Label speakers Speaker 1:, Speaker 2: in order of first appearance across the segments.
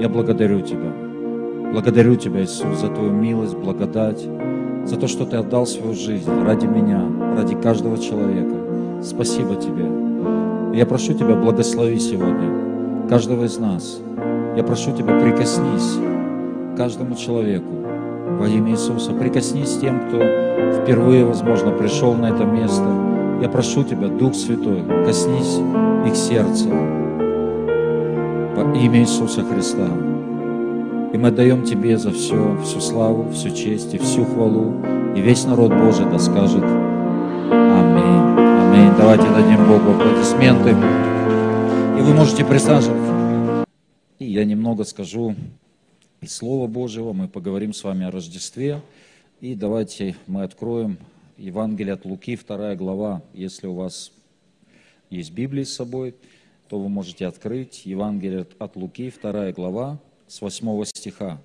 Speaker 1: Я благодарю Тебя. Благодарю Тебя, Иисус, за Твою милость, благодать, за то, что Ты отдал свою жизнь ради меня, ради каждого человека. Спасибо Тебе. Я прошу Тебя, благослови сегодня каждого из нас. Я прошу Тебя, прикоснись к каждому человеку во имя Иисуса. Прикоснись тем, кто впервые, возможно, пришел на это место. Я прошу Тебя, Дух Святой, коснись их сердца имя Иисуса Христа. И мы отдаем Тебе за все, всю славу, всю честь и всю хвалу. И весь народ Божий да скажет Аминь. Аминь. Давайте дадим Богу аплодисменты. И вы можете присаживаться. И я немного скажу из Слова Божьего. Мы поговорим с вами о Рождестве. И давайте мы откроем Евангелие от Луки, вторая глава. Если у вас есть Библия с собой, то вы можете открыть Евангелие от Луки, вторая глава, с 8 стиха.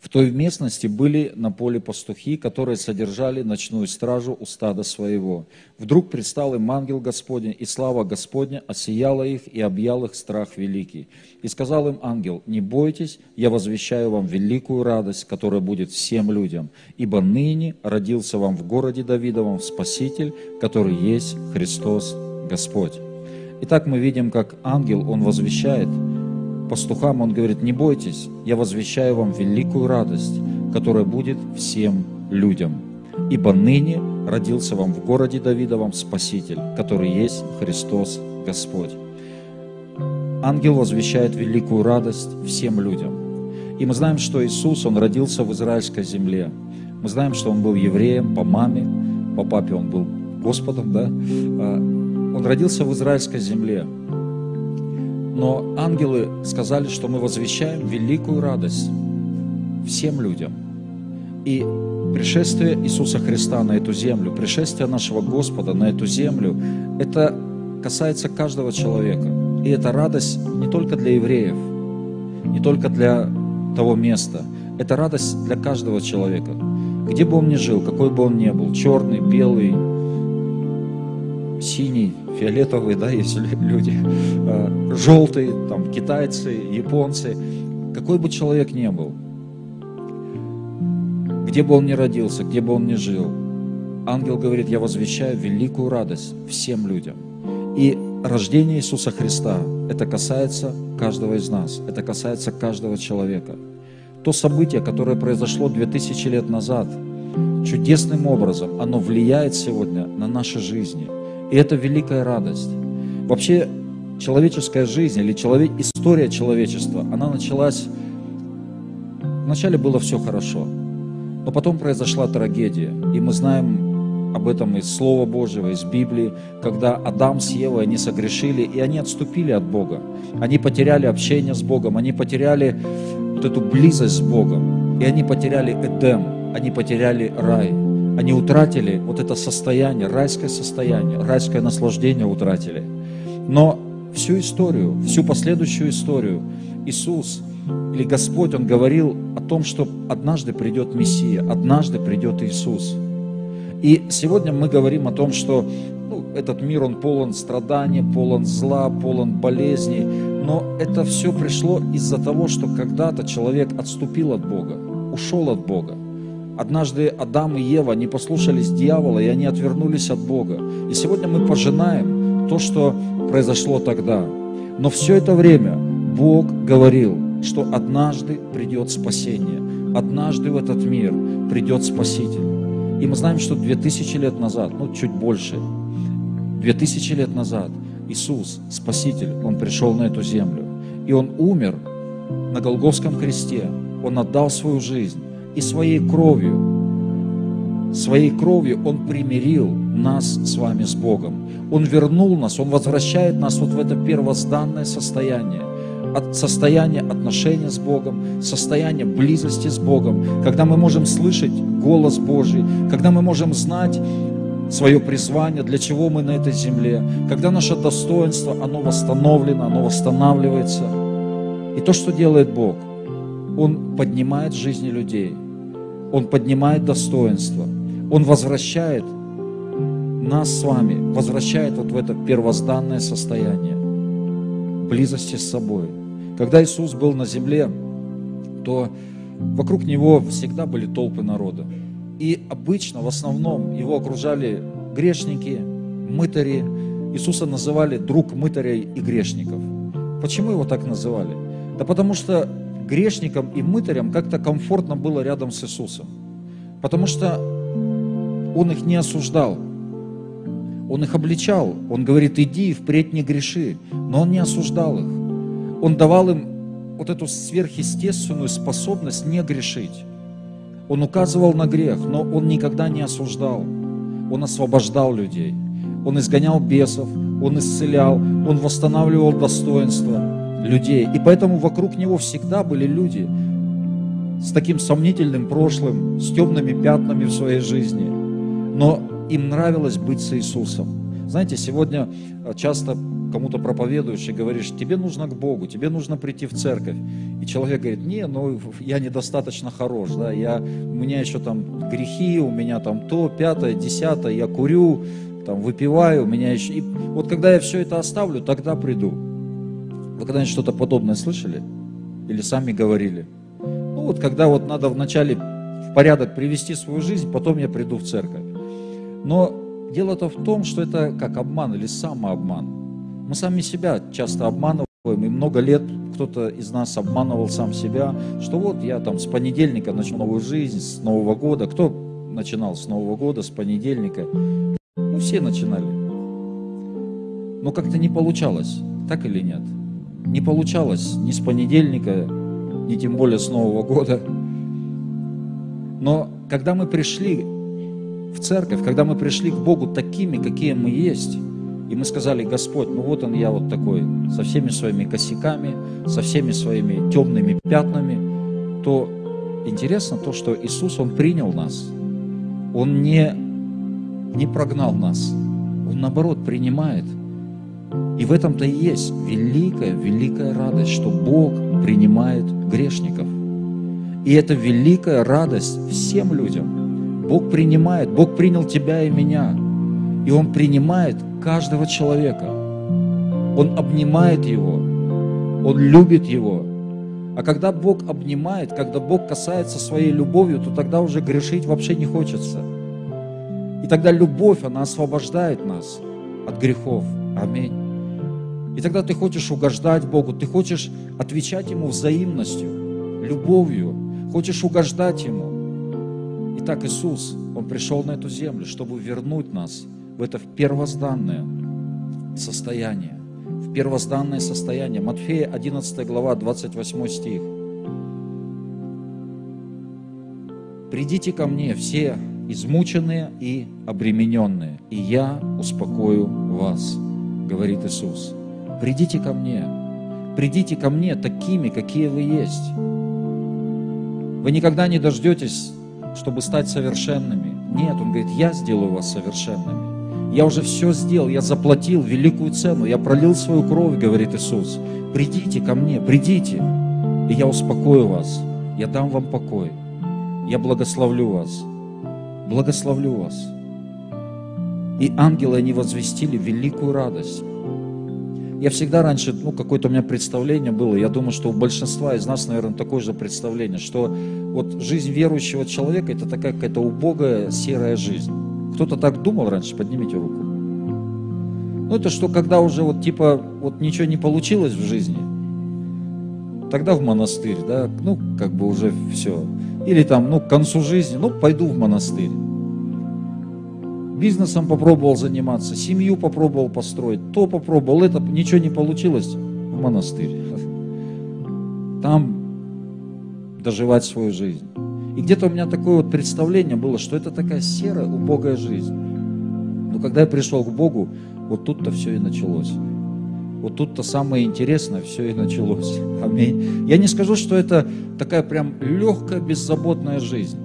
Speaker 1: В той местности были на поле пастухи, которые содержали ночную стражу у стада своего. Вдруг предстал им ангел Господень, и слава Господня осияла их и объял их страх великий. И сказал им ангел, не бойтесь, я возвещаю вам великую радость, которая будет всем людям, ибо ныне родился вам в городе Давидовом Спаситель, который есть Христос Господь. Итак, мы видим, как ангел, он возвещает пастухам, он говорит, не бойтесь, я возвещаю вам великую радость, которая будет всем людям. Ибо ныне родился вам в городе Давидовом Спаситель, который есть Христос Господь. Ангел возвещает великую радость всем людям. И мы знаем, что Иисус, Он родился в израильской земле. Мы знаем, что Он был евреем по маме, по папе Он был Господом, да? Он родился в израильской земле. Но ангелы сказали, что мы возвещаем великую радость всем людям. И пришествие Иисуса Христа на эту землю, пришествие нашего Господа на эту землю, это касается каждого человека. И это радость не только для евреев, не только для того места. Это радость для каждого человека. Где бы он ни жил, какой бы он ни был, черный, белый, синий, фиолетовый, да, есть люди, а, желтый, там, китайцы, японцы, какой бы человек ни был, где бы он ни родился, где бы он ни жил, ангел говорит, я возвещаю великую радость всем людям. И рождение Иисуса Христа, это касается каждого из нас, это касается каждого человека. То событие, которое произошло 2000 лет назад, чудесным образом, оно влияет сегодня на наши жизни – и это великая радость. Вообще, человеческая жизнь или человек, история человечества, она началась... Вначале было все хорошо, но потом произошла трагедия. И мы знаем об этом из Слова Божьего, из Библии, когда Адам с Евой, они согрешили, и они отступили от Бога. Они потеряли общение с Богом, они потеряли вот эту близость с Богом, и они потеряли Эдем, они потеряли рай. Они утратили вот это состояние, райское состояние, райское наслаждение утратили. Но всю историю, всю последующую историю Иисус или Господь, Он говорил о том, что однажды придет Мессия, однажды придет Иисус. И сегодня мы говорим о том, что ну, этот мир, он полон страданий, полон зла, полон болезней, но это все пришло из-за того, что когда-то человек отступил от Бога, ушел от Бога. Однажды Адам и Ева не послушались дьявола, и они отвернулись от Бога. И сегодня мы пожинаем то, что произошло тогда. Но все это время Бог говорил, что однажды придет спасение, однажды в этот мир придет Спаситель. И мы знаем, что 2000 лет назад, ну чуть больше, 2000 лет назад Иисус, Спаситель, Он пришел на эту землю. И Он умер на Голгофском кресте. Он отдал свою жизнь и своей кровью, своей кровью Он примирил нас с вами с Богом. Он вернул нас, Он возвращает нас вот в это первозданное состояние, от состояния отношения с Богом, состояние близости с Богом, когда мы можем слышать голос Божий, когда мы можем знать свое призвание, для чего мы на этой земле, когда наше достоинство, оно восстановлено, оно восстанавливается. И то, что делает Бог, Он поднимает жизни людей – Он поднимает достоинство. Он возвращает нас с вами, возвращает вот в это первозданное состояние близости с собой. Когда Иисус был на земле, то вокруг Него всегда были толпы народа. И обычно, в основном, Его окружали грешники, мытари. Иисуса называли друг мытарей и грешников. Почему его так называли? Да потому что грешникам и мытарям как-то комфортно было рядом с Иисусом. Потому что Он их не осуждал. Он их обличал. Он говорит, иди, впредь не греши. Но Он не осуждал их. Он давал им вот эту сверхъестественную способность не грешить. Он указывал на грех, но Он никогда не осуждал. Он освобождал людей. Он изгонял бесов, Он исцелял, Он восстанавливал достоинство людей. И поэтому вокруг Него всегда были люди с таким сомнительным прошлым, с темными пятнами в своей жизни. Но им нравилось быть с Иисусом. Знаете, сегодня э, часто кому-то проповедуешь и говоришь, тебе нужно к Богу, тебе нужно прийти в церковь. И человек говорит, не, ну я недостаточно хорош, да, я, у меня еще там грехи, у меня там то, пятое, десятое, я курю, там выпиваю, у меня еще... И вот когда я все это оставлю, тогда приду. Вы когда-нибудь что-то подобное слышали? Или сами говорили? Ну вот когда вот надо вначале в порядок привести свою жизнь, потом я приду в церковь. Но дело-то в том, что это как обман или самообман. Мы сами себя часто обманываем, и много лет кто-то из нас обманывал сам себя, что вот я там с понедельника начну новую жизнь, с Нового года. Кто начинал с Нового года, с понедельника? Ну, все начинали. Но как-то не получалось, так или нет? Не получалось ни с понедельника, ни тем более с Нового года. Но когда мы пришли в церковь, когда мы пришли к Богу такими, какие мы есть, и мы сказали, Господь, ну вот он я вот такой, со всеми своими косяками, со всеми своими темными пятнами, то интересно то, что Иисус, Он принял нас. Он не, не прогнал нас. Он, наоборот, принимает. И в этом-то и есть великая, великая радость, что Бог принимает грешников. И это великая радость всем людям – Бог принимает, Бог принял тебя и меня. И Он принимает каждого человека. Он обнимает его, Он любит его. А когда Бог обнимает, когда Бог касается своей любовью, то тогда уже грешить вообще не хочется. И тогда любовь, она освобождает нас от грехов. Аминь. И тогда ты хочешь угождать Богу, ты хочешь отвечать Ему взаимностью, любовью, хочешь угождать Ему. Итак, Иисус, Он пришел на эту землю, чтобы вернуть нас в это первозданное состояние. В первозданное состояние. Матфея 11 глава, 28 стих. «Придите ко мне все измученные и обремененные, и я успокою вас», говорит Иисус. «Придите ко мне, придите ко мне такими, какие вы есть». Вы никогда не дождетесь чтобы стать совершенными. Нет, Он говорит, я сделаю вас совершенными. Я уже все сделал, я заплатил великую цену, я пролил свою кровь, говорит Иисус. Придите ко мне, придите, и я успокою вас, я дам вам покой, я благословлю вас, благословлю вас. И ангелы, они возвестили великую радость. Я всегда раньше, ну, какое-то у меня представление было, я думаю, что у большинства из нас, наверное, такое же представление, что вот жизнь верующего человека – это такая какая-то убогая серая жизнь. Кто-то так думал раньше? Поднимите руку. Ну, это что, когда уже вот типа вот ничего не получилось в жизни, тогда в монастырь, да, ну, как бы уже все. Или там, ну, к концу жизни, ну, пойду в монастырь бизнесом попробовал заниматься, семью попробовал построить, то попробовал, это ничего не получилось, в монастырь. Там доживать свою жизнь. И где-то у меня такое вот представление было, что это такая серая, убогая жизнь. Но когда я пришел к Богу, вот тут-то все и началось. Вот тут-то самое интересное все и началось. Аминь. Я не скажу, что это такая прям легкая, беззаботная жизнь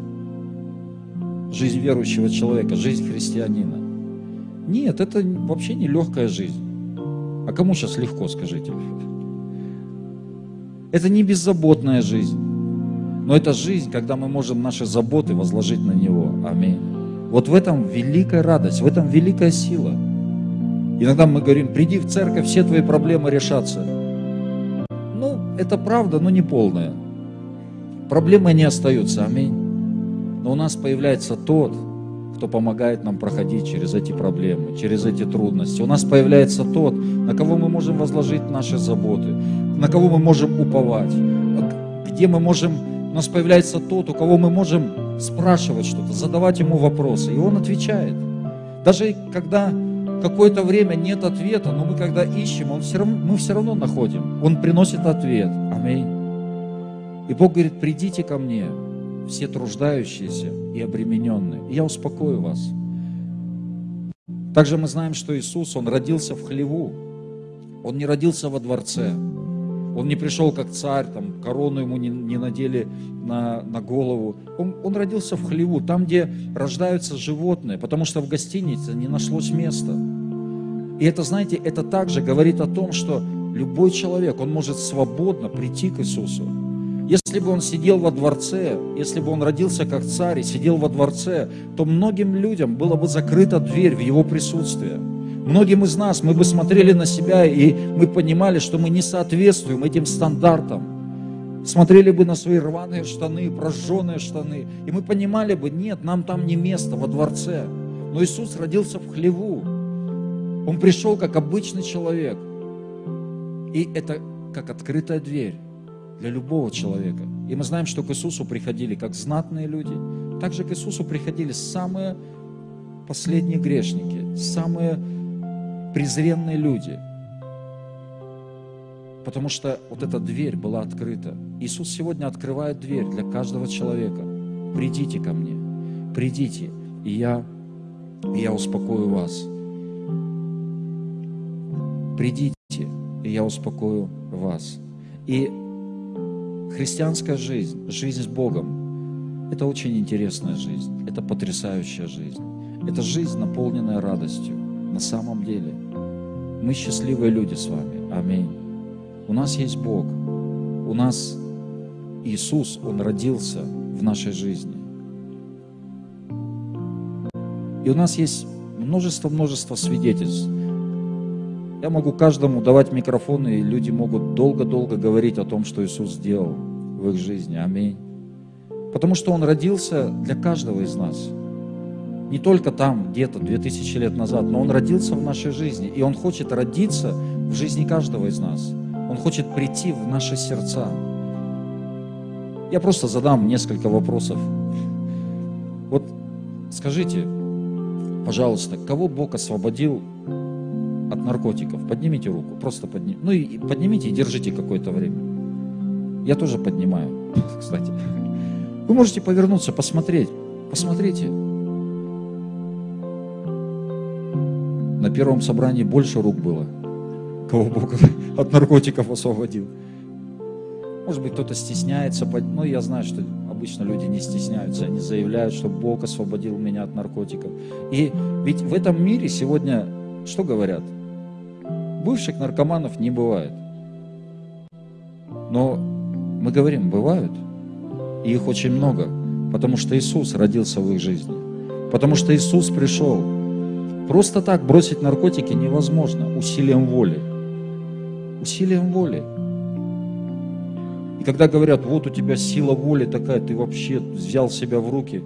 Speaker 1: жизнь верующего человека, жизнь христианина. Нет, это вообще не легкая жизнь. А кому сейчас легко, скажите? Это не беззаботная жизнь. Но это жизнь, когда мы можем наши заботы возложить на Него. Аминь. Вот в этом великая радость, в этом великая сила. Иногда мы говорим, приди в церковь, все твои проблемы решатся. Ну, это правда, но не полная. Проблемы не остаются, аминь. Но у нас появляется тот, кто помогает нам проходить через эти проблемы, через эти трудности. У нас появляется тот, на кого мы можем возложить наши заботы, на кого мы можем уповать, где мы можем, у нас появляется тот, у кого мы можем спрашивать что-то, задавать ему вопросы, и он отвечает. Даже когда какое-то время нет ответа, но мы когда ищем, он все равно, мы все равно находим. Он приносит ответ. Аминь. И Бог говорит, придите ко мне, все труждающиеся и обремененные, я успокою вас. Также мы знаем, что Иисус, Он родился в хлеву, Он не родился во дворце, Он не пришел как царь, там, корону ему не, не надели на, на голову. Он, он родился в хлеву, там, где рождаются животные, потому что в гостинице не нашлось места. И это, знаете, это также говорит о том, что любой человек, он может свободно прийти к Иисусу. Если бы он сидел во дворце, если бы он родился как царь и сидел во дворце, то многим людям была бы закрыта дверь в его присутствие. Многим из нас мы бы смотрели на себя и мы понимали, что мы не соответствуем этим стандартам. Смотрели бы на свои рваные штаны, прожженные штаны, и мы понимали бы, нет, нам там не место во дворце. Но Иисус родился в хлеву. Он пришел как обычный человек. И это как открытая дверь для любого человека. И мы знаем, что к Иисусу приходили как знатные люди, также к Иисусу приходили самые последние грешники, самые презренные люди. Потому что вот эта дверь была открыта. Иисус сегодня открывает дверь для каждого человека. Придите ко мне, придите, и я, и я успокою вас. Придите, и я успокою вас. И Христианская жизнь, жизнь с Богом, это очень интересная жизнь, это потрясающая жизнь. Это жизнь, наполненная радостью. На самом деле, мы счастливые люди с вами. Аминь. У нас есть Бог. У нас Иисус, Он родился в нашей жизни. И у нас есть множество-множество свидетельств я могу каждому давать микрофон, и люди могут долго-долго говорить о том, что Иисус сделал в их жизни. Аминь. Потому что Он родился для каждого из нас. Не только там, где-то 2000 лет назад, но Он родился в нашей жизни. И Он хочет родиться в жизни каждого из нас. Он хочет прийти в наши сердца. Я просто задам несколько вопросов. Вот скажите, пожалуйста, кого Бог освободил от наркотиков. Поднимите руку, просто поднимите. Ну и поднимите и держите какое-то время. Я тоже поднимаю, кстати. Вы можете повернуться, посмотреть. Посмотрите. На первом собрании больше рук было. Кого Бог от наркотиков освободил. Может быть, кто-то стесняется, но ну, я знаю, что обычно люди не стесняются, они заявляют, что Бог освободил меня от наркотиков. И ведь в этом мире сегодня что говорят? Бывших наркоманов не бывает. Но мы говорим, бывают. И их очень много. Потому что Иисус родился в их жизни. Потому что Иисус пришел. Просто так бросить наркотики невозможно усилием воли. Усилием воли. И когда говорят, вот у тебя сила воли такая, ты вообще взял себя в руки.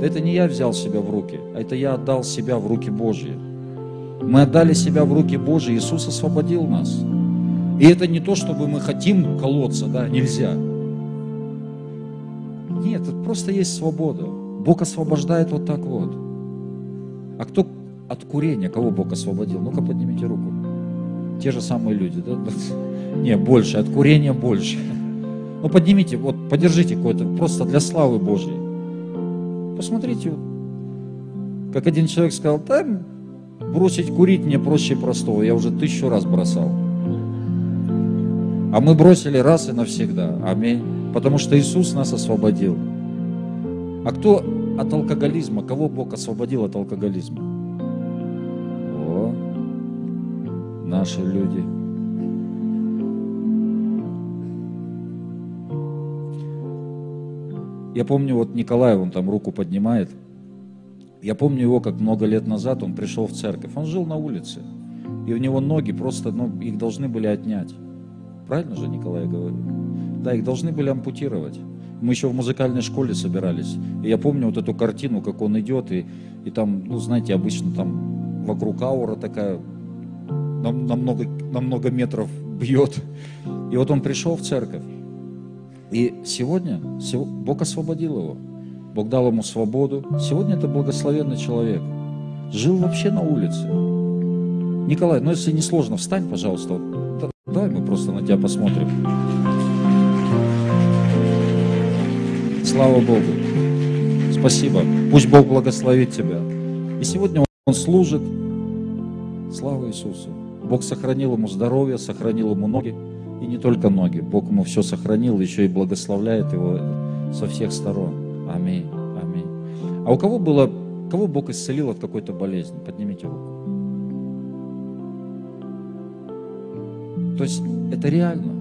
Speaker 1: Да это не я взял себя в руки, а это я отдал себя в руки Божьи. Мы отдали себя в руки Божьи, Иисус освободил нас. И это не то, чтобы мы хотим колоться, да, нельзя. Нет, это просто есть свобода. Бог освобождает вот так вот. А кто от курения, кого Бог освободил? Ну-ка поднимите руку. Те же самые люди, да? Не, больше, от курения больше. Ну поднимите, вот подержите какой-то, просто для славы Божьей. Посмотрите, как один человек сказал, да, Бросить курить мне проще простого, я уже тысячу раз бросал. А мы бросили раз и навсегда. Аминь. Потому что Иисус нас освободил. А кто от алкоголизма? Кого Бог освободил от алкоголизма? О, наши люди. Я помню, вот Николай, он там руку поднимает. Я помню его, как много лет назад он пришел в церковь. Он жил на улице. И у него ноги просто, ну, их должны были отнять. Правильно же, Николай, говорю? Да, их должны были ампутировать. Мы еще в музыкальной школе собирались. И я помню вот эту картину, как он идет, и, и там, ну, знаете, обычно там вокруг аура такая, на, на, много, на много метров бьет. И вот он пришел в церковь. И сегодня Бог освободил его. Бог дал ему свободу. Сегодня это благословенный человек. Жил вообще на улице. Николай, ну если не сложно, встань, пожалуйста. Давай мы просто на тебя посмотрим. Слава Богу. Спасибо. Пусть Бог благословит тебя. И сегодня он служит. Слава Иисусу. Бог сохранил ему здоровье, сохранил ему ноги. И не только ноги. Бог ему все сохранил, еще и благословляет его со всех сторон. Аминь. А у кого было, кого Бог исцелил от какой-то болезни? Поднимите руку. То есть это реально.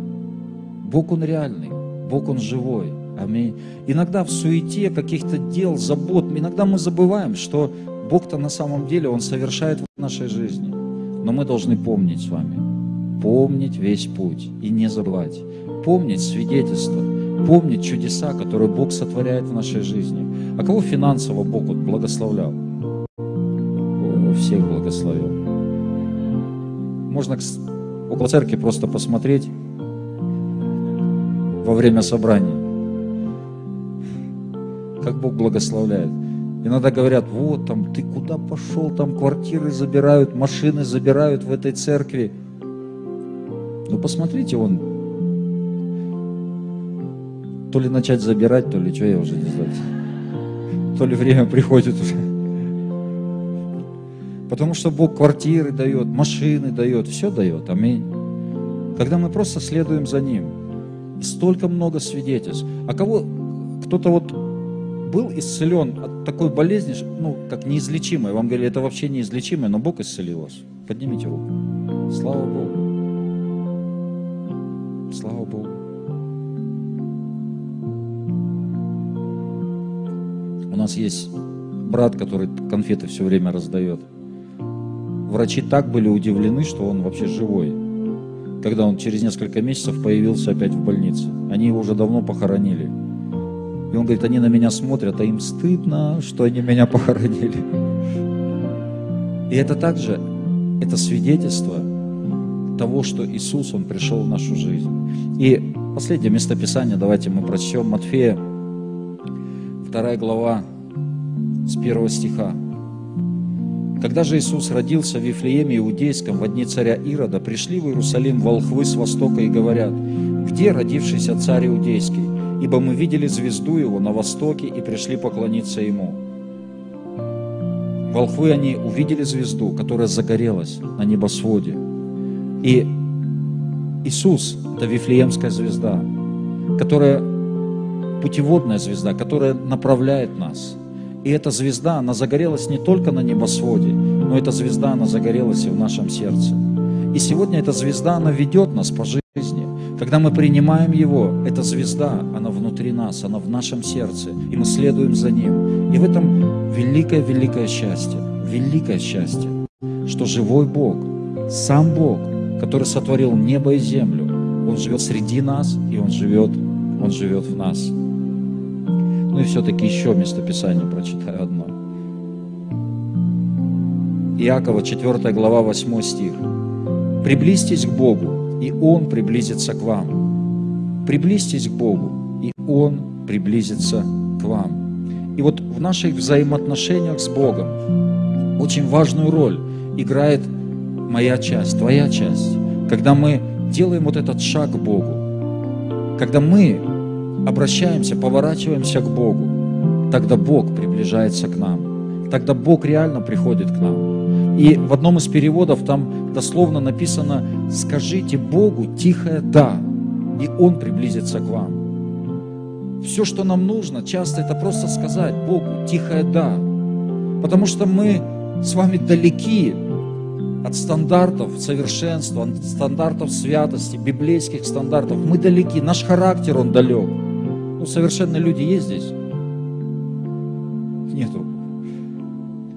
Speaker 1: Бог Он реальный. Бог Он живой. Аминь. Иногда в суете каких-то дел, забот, иногда мы забываем, что Бог-то на самом деле Он совершает в нашей жизни. Но мы должны помнить с вами. Помнить весь путь и не забывать. Помнить свидетельство. Помнить чудеса, которые Бог сотворяет в нашей жизни. А кого финансово Бог вот благословлял? О, всех благословил. Можно около церкви просто посмотреть во время собрания, как Бог благословляет. Иногда говорят, вот там, ты куда пошел, там квартиры забирают, машины забирают в этой церкви. Ну посмотрите, он то ли начать забирать, то ли что, я уже не знаю. То ли время приходит уже. Потому что Бог квартиры дает, машины дает, все дает. Аминь. Когда мы просто следуем за Ним. Столько много свидетельств. А кого, кто-то вот был исцелен от такой болезни, ну, как неизлечимой. Вам говорили, это вообще неизлечимое, но Бог исцелил вас. Поднимите руку. Слава Богу. Слава Богу. У нас есть брат, который конфеты все время раздает. Врачи так были удивлены, что он вообще живой. Когда он через несколько месяцев появился опять в больнице. Они его уже давно похоронили. И он говорит, они на меня смотрят, а им стыдно, что они меня похоронили. И это также, это свидетельство того, что Иисус, Он пришел в нашу жизнь. И последнее местописание, давайте мы прочтем Матфея, вторая глава, с первого стиха. Когда же Иисус родился в Вифлееме Иудейском в дни царя Ирода, пришли в Иерусалим волхвы с востока и говорят, «Где родившийся царь Иудейский? Ибо мы видели звезду его на востоке и пришли поклониться ему». Волхвы, они увидели звезду, которая загорелась на небосводе. И Иисус – это Вифлеемская звезда, которая путеводная звезда, которая направляет нас – и эта звезда, она загорелась не только на небосводе, но эта звезда, она загорелась и в нашем сердце. И сегодня эта звезда, она ведет нас по жизни. Когда мы принимаем Его, эта звезда, она внутри нас, она в нашем сердце, и мы следуем за Ним. И в этом великое-великое счастье, великое счастье, что живой Бог, сам Бог, который сотворил небо и землю, Он живет среди нас, и Он живет, Он живет в нас. Ну и все-таки еще местописание прочитаю одно. Иакова, 4 глава, 8 стих. «Приблизьтесь к Богу, и Он приблизится к вам. Приблизьтесь к Богу, и Он приблизится к вам». И вот в наших взаимоотношениях с Богом очень важную роль играет моя часть, твоя часть. Когда мы делаем вот этот шаг к Богу, когда мы обращаемся, поворачиваемся к Богу, тогда Бог приближается к нам. Тогда Бог реально приходит к нам. И в одном из переводов там дословно написано «Скажите Богу тихое «да», и Он приблизится к вам». Все, что нам нужно, часто это просто сказать Богу тихое «да». Потому что мы с вами далеки от стандартов совершенства, от стандартов святости, библейских стандартов. Мы далеки, наш характер, он далек. Ну, совершенно люди есть здесь? Нету.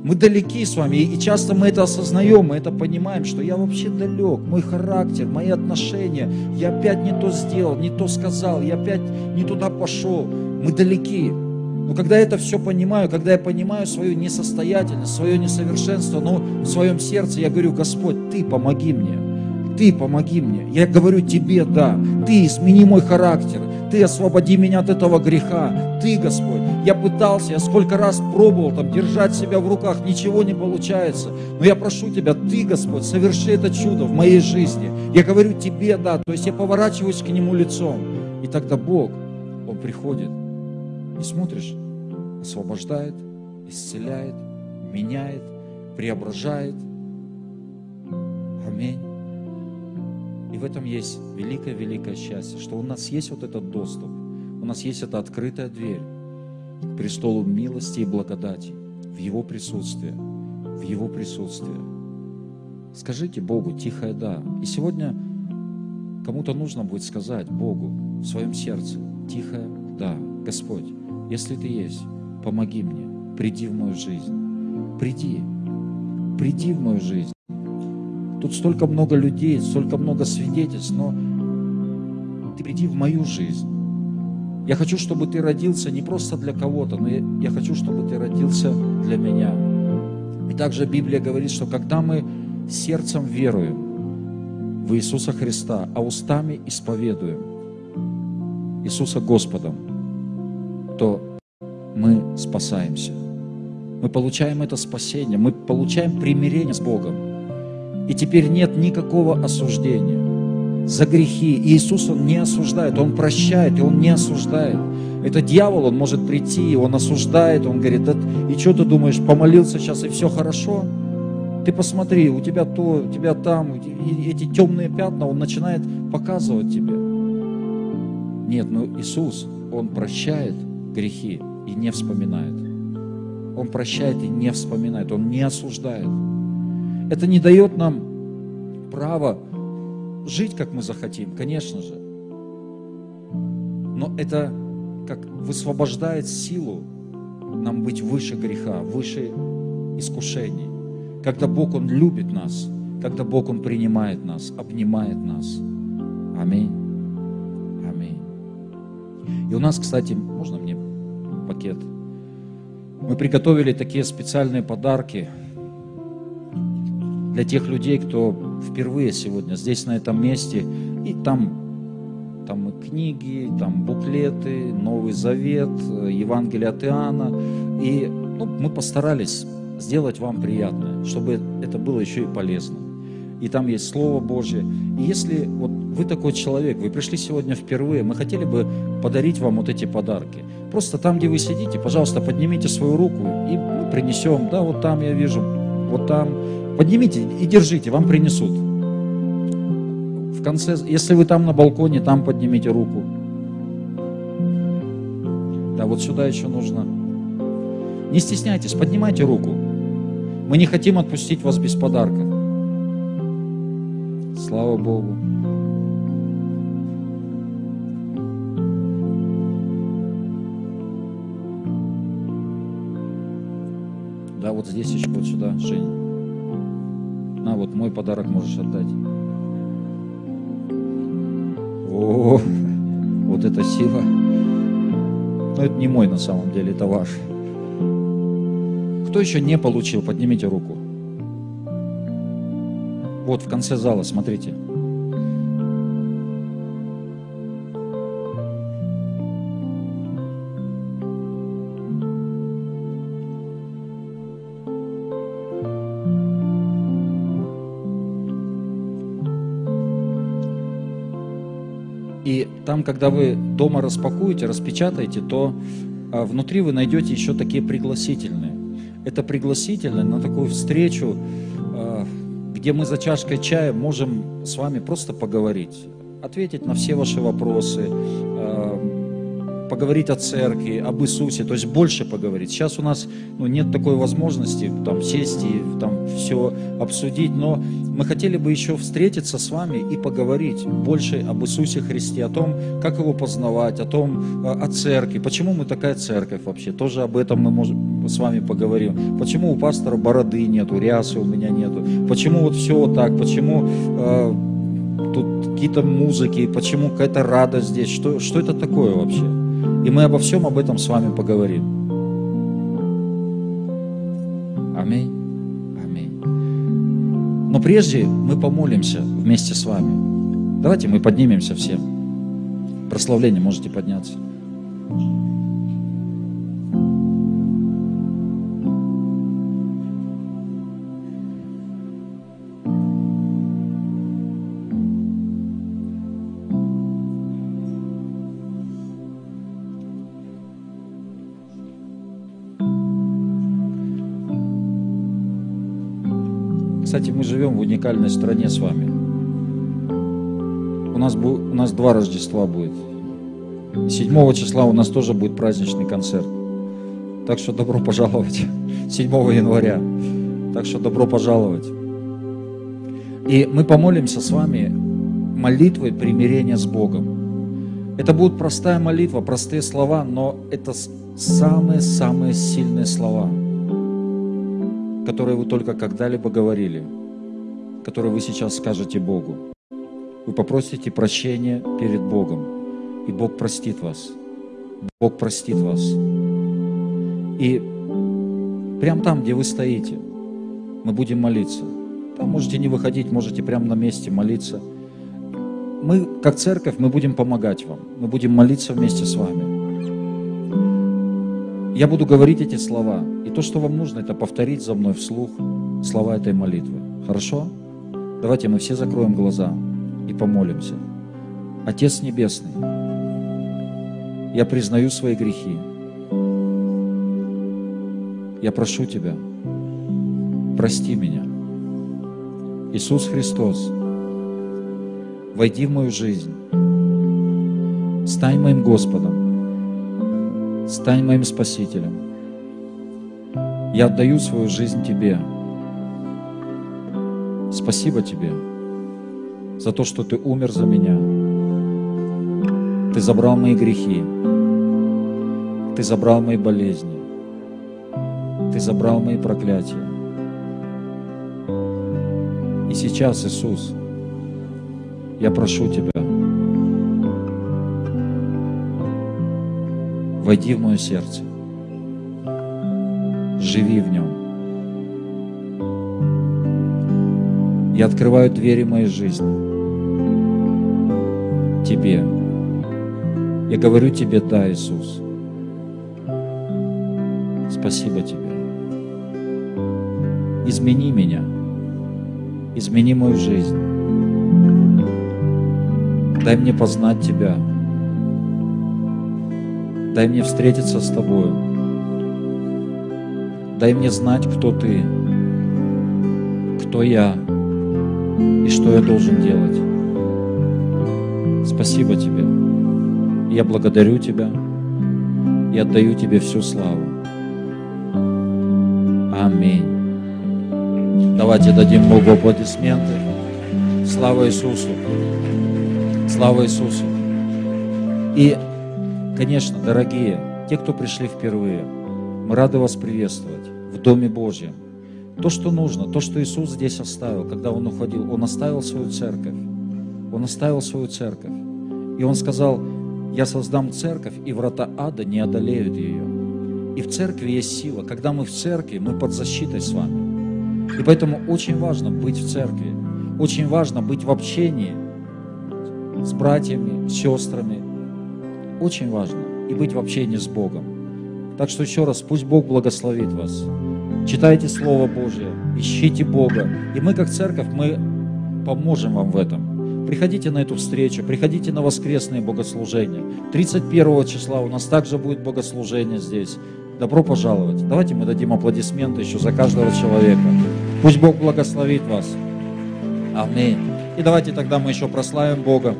Speaker 1: Мы далеки с вами, и часто мы это осознаем, мы это понимаем, что я вообще далек, мой характер, мои отношения, я опять не то сделал, не то сказал, я опять не туда пошел, мы далеки. Но когда я это все понимаю, когда я понимаю свою несостоятельность, свое несовершенство, но в своем сердце я говорю, Господь, Ты помоги мне, Ты помоги мне. Я говорю Тебе, да, Ты измени мой характер, ты освободи меня от этого греха, Ты, Господь. Я пытался, я сколько раз пробовал там держать себя в руках, ничего не получается. Но я прошу Тебя, Ты, Господь, соверши это чудо в моей жизни. Я говорю Тебе, да, то есть я поворачиваюсь к Нему лицом. И тогда Бог, Он приходит и смотришь, освобождает, исцеляет, меняет, преображает. Аминь. И в этом есть великое-великое счастье, что у нас есть вот этот доступ, у нас есть эта открытая дверь к престолу милости и благодати, в Его присутствие, в Его присутствие. Скажите Богу тихое «да». И сегодня кому-то нужно будет сказать Богу в своем сердце тихое «да». Господь, если Ты есть, помоги мне, приди в мою жизнь. Приди, приди в мою жизнь. Тут столько много людей, столько много свидетельств, но Ты приди в мою жизнь. Я хочу, чтобы Ты родился не просто для кого-то, но я, хочу, чтобы Ты родился для меня. И также Библия говорит, что когда мы сердцем веруем в Иисуса Христа, а устами исповедуем Иисуса Господом, то мы спасаемся. Мы получаем это спасение, мы получаем примирение с Богом. И теперь нет никакого осуждения за грехи. Иисус, Он не осуждает, Он прощает, и Он не осуждает. Это дьявол, он может прийти, и он осуждает, он говорит, да, и что ты думаешь, помолился сейчас, и все хорошо? Ты посмотри, у тебя то, у тебя там, и эти темные пятна, он начинает показывать тебе. Нет, ну Иисус, Он прощает, грехи и не вспоминает. Он прощает и не вспоминает, Он не осуждает. Это не дает нам права жить, как мы захотим, конечно же. Но это как высвобождает силу нам быть выше греха, выше искушений. Когда Бог, Он любит нас, когда Бог, Он принимает нас, обнимает нас. Аминь. Аминь. И у нас, кстати, можно мне пакет. Мы приготовили такие специальные подарки для тех людей, кто впервые сегодня здесь, на этом месте. И там, там и книги, там буклеты, Новый Завет, Евангелие от Иоанна. И ну, мы постарались сделать вам приятное, чтобы это было еще и полезно. И там есть Слово Божье. И если вот вы такой человек, вы пришли сегодня впервые, мы хотели бы подарить вам вот эти подарки. Просто там, где вы сидите, пожалуйста, поднимите свою руку и мы принесем. Да, вот там я вижу, вот там. Поднимите и держите, вам принесут. В конце, если вы там на балконе, там поднимите руку. Да, вот сюда еще нужно. Не стесняйтесь, поднимайте руку. Мы не хотим отпустить вас без подарка. Слава Богу. Да, вот здесь еще, вот сюда, Жень. На, вот мой подарок можешь отдать. О, вот эта сила. Но это не мой на самом деле, это ваш. Кто еще не получил, поднимите руку. Вот в конце зала, смотрите. И там, когда вы дома распакуете, распечатаете, то а, внутри вы найдете еще такие пригласительные. Это пригласительные на такую встречу, а, где мы за чашкой чая можем с вами просто поговорить, ответить на все ваши вопросы, а, поговорить о церкви, об Иисусе, то есть больше поговорить. Сейчас у нас ну, нет такой возможности там сесть и там все обсудить, но мы хотели бы еще встретиться с вами и поговорить больше об Иисусе Христе, о том, как его познавать, о том, э, о церкви, почему мы такая церковь вообще, тоже об этом мы можем, с вами поговорим. Почему у пастора бороды нету, рясы у меня нету? Почему вот все вот так? Почему э, тут какие-то музыки? Почему какая-то радость здесь? Что, что это такое вообще? И мы обо всем об этом с вами поговорим. Аминь. Аминь. Но прежде мы помолимся вместе с вами. Давайте мы поднимемся все. Прославление можете подняться. Кстати, мы живем в уникальной стране с вами. У нас, у нас два Рождества будет. 7 числа у нас тоже будет праздничный концерт. Так что добро пожаловать. 7 января. Так что добро пожаловать. И мы помолимся с вами молитвой примирения с Богом. Это будет простая молитва, простые слова, но это самые-самые сильные слова – которые вы только когда-либо говорили, которые вы сейчас скажете Богу. Вы попросите прощения перед Богом, и Бог простит вас. Бог простит вас. И прямо там, где вы стоите, мы будем молиться. Там можете не выходить, можете прямо на месте молиться. Мы, как церковь, мы будем помогать вам. Мы будем молиться вместе с вами. Я буду говорить эти слова. И то, что вам нужно, это повторить за мной вслух слова этой молитвы. Хорошо? Давайте мы все закроем глаза и помолимся. Отец Небесный, я признаю свои грехи. Я прошу Тебя, прости меня. Иисус Христос, войди в мою жизнь, стань моим Господом, Стань моим Спасителем. Я отдаю свою жизнь Тебе. Спасибо Тебе за то, что Ты умер за меня. Ты забрал мои грехи. Ты забрал мои болезни. Ты забрал мои проклятия. И сейчас, Иисус, я прошу Тебя, Войди в мое сердце. Живи в нем. Я открываю двери моей жизни. Тебе. Я говорю тебе, да, Иисус. Спасибо тебе. Измени меня. Измени мою жизнь. Дай мне познать Тебя. Дай мне встретиться с Тобою. Дай мне знать, кто Ты, кто я и что я должен делать. Спасибо Тебе. Я благодарю Тебя и отдаю Тебе всю славу. Аминь. Давайте дадим Богу аплодисменты. Слава Иисусу. Слава Иисусу. И Конечно, дорогие, те, кто пришли впервые, мы рады вас приветствовать в Доме Божьем. То, что нужно, то, что Иисус здесь оставил, когда Он уходил, Он оставил свою церковь. Он оставил свою церковь. И Он сказал, я создам церковь, и врата ада не одолеют ее. И в церкви есть сила. Когда мы в церкви, мы под защитой с вами. И поэтому очень важно быть в церкви. Очень важно быть в общении с братьями, с сестрами, очень важно. И быть в общении с Богом. Так что еще раз, пусть Бог благословит вас. Читайте Слово Божье, ищите Бога. И мы, как церковь, мы поможем вам в этом. Приходите на эту встречу, приходите на воскресные богослужения. 31 числа у нас также будет богослужение здесь. Добро пожаловать. Давайте мы дадим аплодисменты еще за каждого человека. Пусть Бог благословит вас. Аминь. И давайте тогда мы еще прославим Бога.